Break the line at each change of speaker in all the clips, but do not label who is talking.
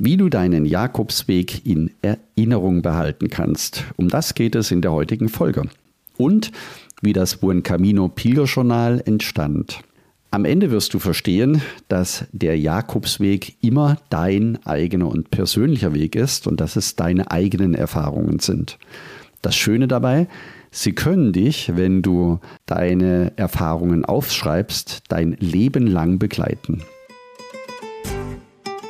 wie du deinen Jakobsweg in Erinnerung behalten kannst. Um das geht es in der heutigen Folge. Und wie das Buen Camino Pilgerjournal entstand. Am Ende wirst du verstehen, dass der Jakobsweg immer dein eigener und persönlicher Weg ist und dass es deine eigenen Erfahrungen sind. Das Schöne dabei, sie können dich, wenn du deine Erfahrungen aufschreibst, dein Leben lang begleiten.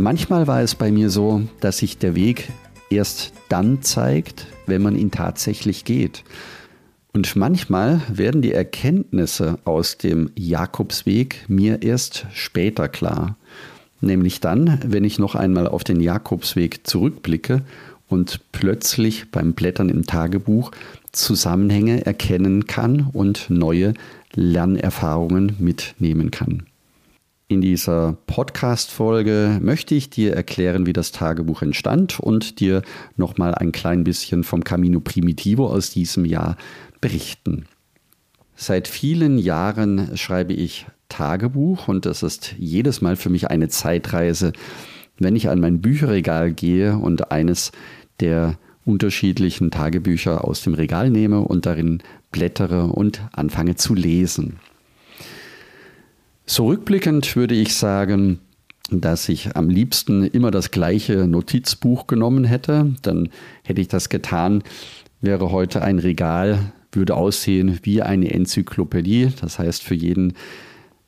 Manchmal war es bei mir so, dass sich der Weg erst dann zeigt, wenn man ihn tatsächlich geht. Und manchmal werden die Erkenntnisse aus dem Jakobsweg mir erst später klar. Nämlich dann, wenn ich noch einmal auf den Jakobsweg zurückblicke und plötzlich beim Blättern im Tagebuch Zusammenhänge erkennen kann und neue Lernerfahrungen mitnehmen kann. In dieser Podcast-Folge möchte ich dir erklären, wie das Tagebuch entstand und dir nochmal ein klein bisschen vom Camino Primitivo aus diesem Jahr berichten. Seit vielen Jahren schreibe ich Tagebuch und das ist jedes Mal für mich eine Zeitreise, wenn ich an mein Bücherregal gehe und eines der unterschiedlichen Tagebücher aus dem Regal nehme und darin blättere und anfange zu lesen. Zurückblickend würde ich sagen, dass ich am liebsten immer das gleiche Notizbuch genommen hätte. Dann hätte ich das getan, wäre heute ein Regal, würde aussehen wie eine Enzyklopädie. Das heißt, für jeden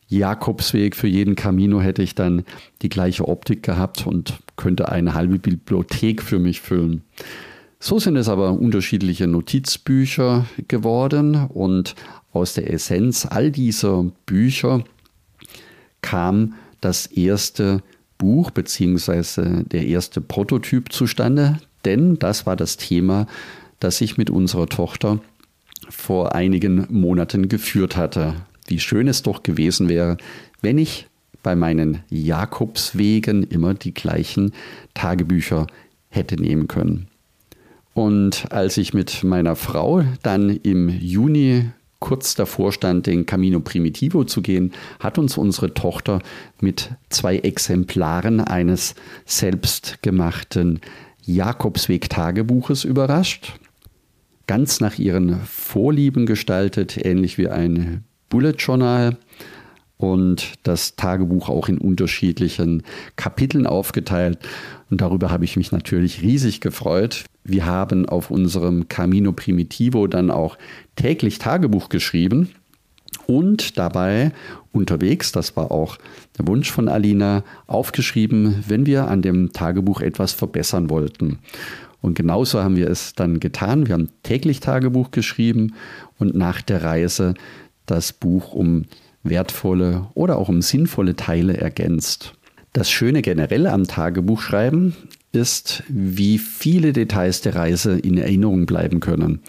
Jakobsweg, für jeden Camino hätte ich dann die gleiche Optik gehabt und könnte eine halbe Bibliothek für mich füllen. So sind es aber unterschiedliche Notizbücher geworden und aus der Essenz all dieser Bücher kam das erste Buch bzw. der erste Prototyp zustande, denn das war das Thema, das ich mit unserer Tochter vor einigen Monaten geführt hatte. Wie schön es doch gewesen wäre, wenn ich bei meinen Jakobswegen immer die gleichen Tagebücher hätte nehmen können. Und als ich mit meiner Frau dann im Juni kurz davor stand, den Camino Primitivo zu gehen, hat uns unsere Tochter mit zwei Exemplaren eines selbstgemachten Jakobsweg-Tagebuches überrascht. Ganz nach ihren Vorlieben gestaltet, ähnlich wie ein Bullet Journal und das Tagebuch auch in unterschiedlichen Kapiteln aufgeteilt. Und darüber habe ich mich natürlich riesig gefreut. Wir haben auf unserem Camino Primitivo dann auch täglich Tagebuch geschrieben und dabei unterwegs, das war auch der Wunsch von Alina, aufgeschrieben, wenn wir an dem Tagebuch etwas verbessern wollten. Und genauso haben wir es dann getan. Wir haben täglich Tagebuch geschrieben und nach der Reise das Buch um wertvolle oder auch um sinnvolle Teile ergänzt. Das Schöne generell am Tagebuchschreiben ist, wie viele Details der Reise in Erinnerung bleiben können.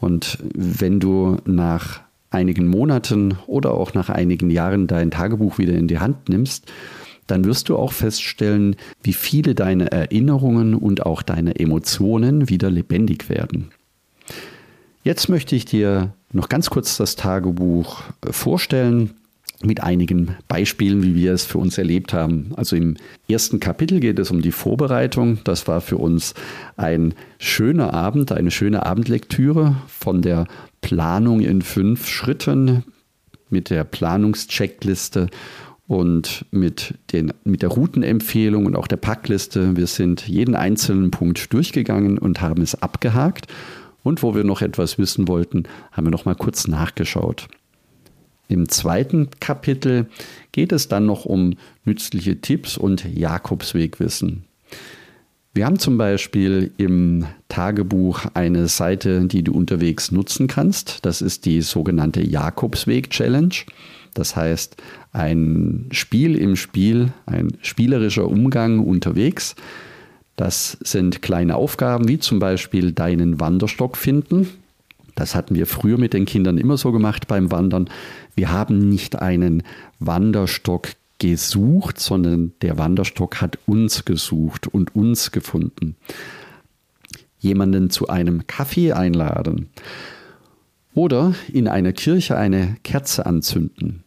Und wenn du nach einigen Monaten oder auch nach einigen Jahren dein Tagebuch wieder in die Hand nimmst, dann wirst du auch feststellen, wie viele deine Erinnerungen und auch deine Emotionen wieder lebendig werden. Jetzt möchte ich dir noch ganz kurz das Tagebuch äh, vorstellen mit einigen Beispielen, wie wir es für uns erlebt haben. Also im ersten Kapitel geht es um die Vorbereitung. Das war für uns ein schöner Abend, eine schöne Abendlektüre von der Planung in fünf Schritten mit der Planungscheckliste und mit, den, mit der Routenempfehlung und auch der Packliste. Wir sind jeden einzelnen Punkt durchgegangen und haben es abgehakt und wo wir noch etwas wissen wollten, haben wir noch mal kurz nachgeschaut. Im zweiten Kapitel geht es dann noch um nützliche Tipps und Jakobswegwissen. Wir haben zum Beispiel im Tagebuch eine Seite, die du unterwegs nutzen kannst. Das ist die sogenannte Jakobsweg-Challenge. Das heißt, ein Spiel im Spiel, ein spielerischer Umgang unterwegs. Das sind kleine Aufgaben, wie zum Beispiel deinen Wanderstock finden. Das hatten wir früher mit den Kindern immer so gemacht beim Wandern. Wir haben nicht einen Wanderstock gesucht, sondern der Wanderstock hat uns gesucht und uns gefunden. Jemanden zu einem Kaffee einladen oder in einer Kirche eine Kerze anzünden.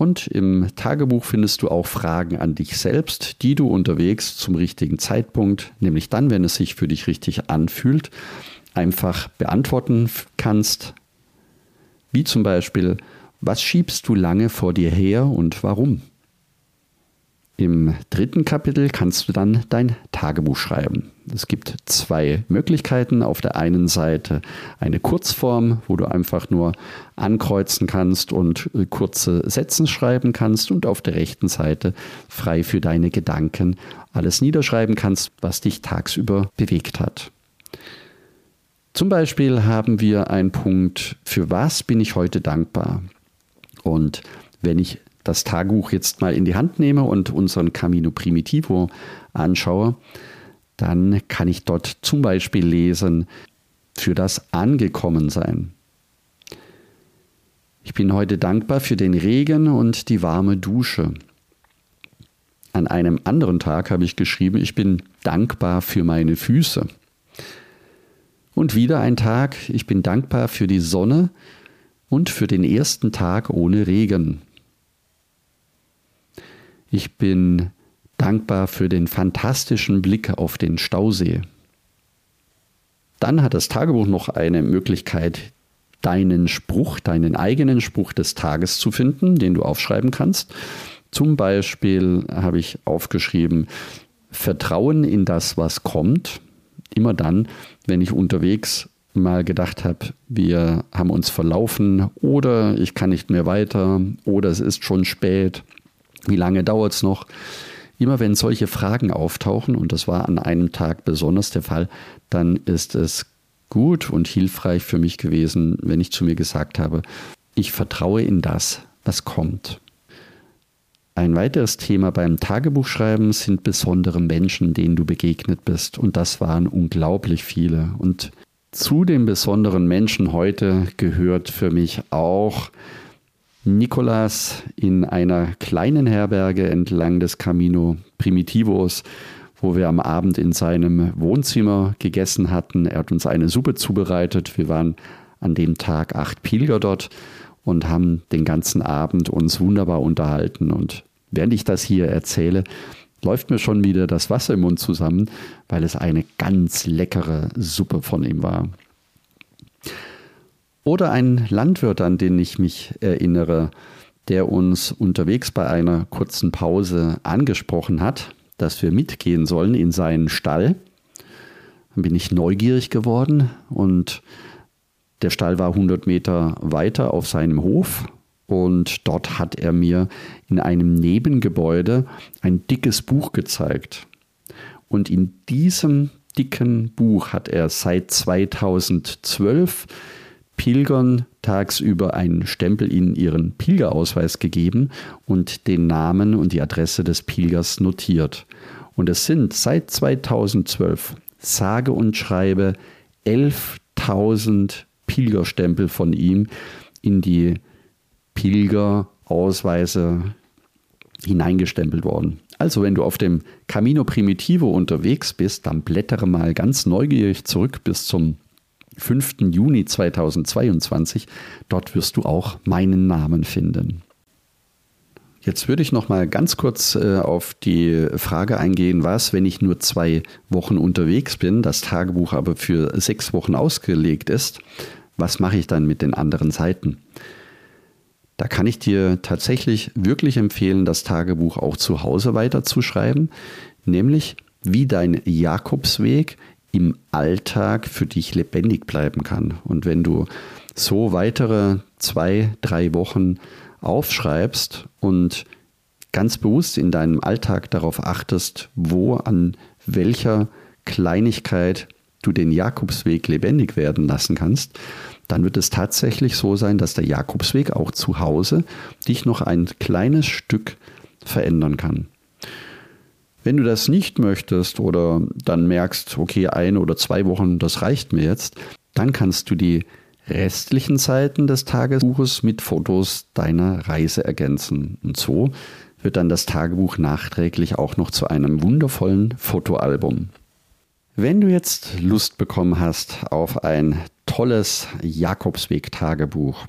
Und im Tagebuch findest du auch Fragen an dich selbst, die du unterwegs zum richtigen Zeitpunkt, nämlich dann, wenn es sich für dich richtig anfühlt, einfach beantworten kannst. Wie zum Beispiel, was schiebst du lange vor dir her und warum? Im dritten Kapitel kannst du dann dein Tagebuch schreiben. Es gibt zwei Möglichkeiten. Auf der einen Seite eine Kurzform, wo du einfach nur ankreuzen kannst und kurze Sätze schreiben kannst und auf der rechten Seite frei für deine Gedanken alles niederschreiben kannst, was dich tagsüber bewegt hat. Zum Beispiel haben wir einen Punkt, für was bin ich heute dankbar? Und wenn ich das Tagebuch jetzt mal in die Hand nehme und unseren Camino Primitivo anschaue, dann kann ich dort zum Beispiel lesen, für das Angekommensein. Ich bin heute dankbar für den Regen und die warme Dusche. An einem anderen Tag habe ich geschrieben, ich bin dankbar für meine Füße. Und wieder ein Tag, ich bin dankbar für die Sonne und für den ersten Tag ohne Regen. Ich bin dankbar für den fantastischen Blick auf den Stausee. Dann hat das Tagebuch noch eine Möglichkeit, deinen Spruch, deinen eigenen Spruch des Tages zu finden, den du aufschreiben kannst. Zum Beispiel habe ich aufgeschrieben, Vertrauen in das, was kommt. Immer dann, wenn ich unterwegs mal gedacht habe, wir haben uns verlaufen oder ich kann nicht mehr weiter oder es ist schon spät, wie lange dauert es noch? Immer wenn solche Fragen auftauchen, und das war an einem Tag besonders der Fall, dann ist es gut und hilfreich für mich gewesen, wenn ich zu mir gesagt habe, ich vertraue in das, was kommt. Ein weiteres Thema beim Tagebuchschreiben sind besondere Menschen, denen du begegnet bist. Und das waren unglaublich viele. Und zu den besonderen Menschen heute gehört für mich auch Nikolas in einer kleinen Herberge entlang des Camino Primitivos, wo wir am Abend in seinem Wohnzimmer gegessen hatten. Er hat uns eine Suppe zubereitet. Wir waren an dem Tag acht Pilger dort und haben den ganzen Abend uns wunderbar unterhalten. Und während ich das hier erzähle, läuft mir schon wieder das Wasser im Mund zusammen, weil es eine ganz leckere Suppe von ihm war. Oder ein Landwirt, an den ich mich erinnere, der uns unterwegs bei einer kurzen Pause angesprochen hat, dass wir mitgehen sollen in seinen Stall. Dann bin ich neugierig geworden und der Stall war 100 Meter weiter auf seinem Hof und dort hat er mir in einem Nebengebäude ein dickes Buch gezeigt. Und in diesem dicken Buch hat er seit 2012 Pilgern tagsüber einen Stempel in ihren Pilgerausweis gegeben und den Namen und die Adresse des Pilgers notiert. Und es sind seit 2012 sage und schreibe 11.000 Pilgerstempel von ihm in die Pilgerausweise hineingestempelt worden. Also wenn du auf dem Camino Primitivo unterwegs bist, dann blättere mal ganz neugierig zurück bis zum 5. Juni 2022. Dort wirst du auch meinen Namen finden. Jetzt würde ich noch mal ganz kurz äh, auf die Frage eingehen, was, wenn ich nur zwei Wochen unterwegs bin, das Tagebuch aber für sechs Wochen ausgelegt ist, was mache ich dann mit den anderen Seiten? Da kann ich dir tatsächlich wirklich empfehlen, das Tagebuch auch zu Hause weiterzuschreiben, nämlich wie dein Jakobsweg im Alltag für dich lebendig bleiben kann. Und wenn du so weitere zwei, drei Wochen aufschreibst und ganz bewusst in deinem Alltag darauf achtest, wo an welcher Kleinigkeit du den Jakobsweg lebendig werden lassen kannst, dann wird es tatsächlich so sein, dass der Jakobsweg auch zu Hause dich noch ein kleines Stück verändern kann. Wenn du das nicht möchtest oder dann merkst, okay, eine oder zwei Wochen, das reicht mir jetzt, dann kannst du die restlichen Seiten des Tagebuches mit Fotos deiner Reise ergänzen. Und so wird dann das Tagebuch nachträglich auch noch zu einem wundervollen Fotoalbum. Wenn du jetzt Lust bekommen hast auf ein tolles Jakobsweg-Tagebuch,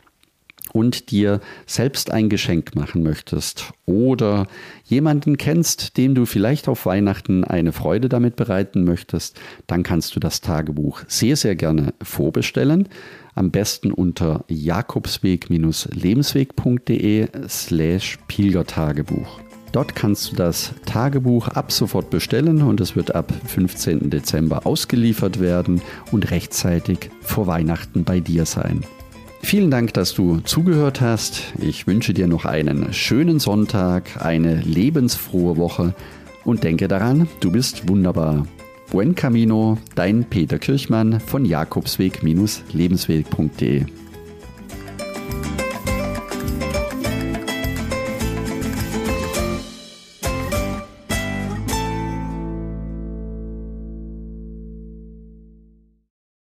und dir selbst ein Geschenk machen möchtest oder jemanden kennst, dem du vielleicht auf Weihnachten eine Freude damit bereiten möchtest, dann kannst du das Tagebuch sehr, sehr gerne vorbestellen. Am besten unter jakobsweg-lebensweg.de slash Pilgertagebuch. Dort kannst du das Tagebuch ab sofort bestellen und es wird ab 15. Dezember ausgeliefert werden und rechtzeitig vor Weihnachten bei dir sein. Vielen Dank, dass du zugehört hast. Ich wünsche dir noch einen schönen Sonntag, eine lebensfrohe Woche und denke daran, du bist wunderbar. Buen Camino, dein Peter Kirchmann von Jakobsweg-lebensweg.de.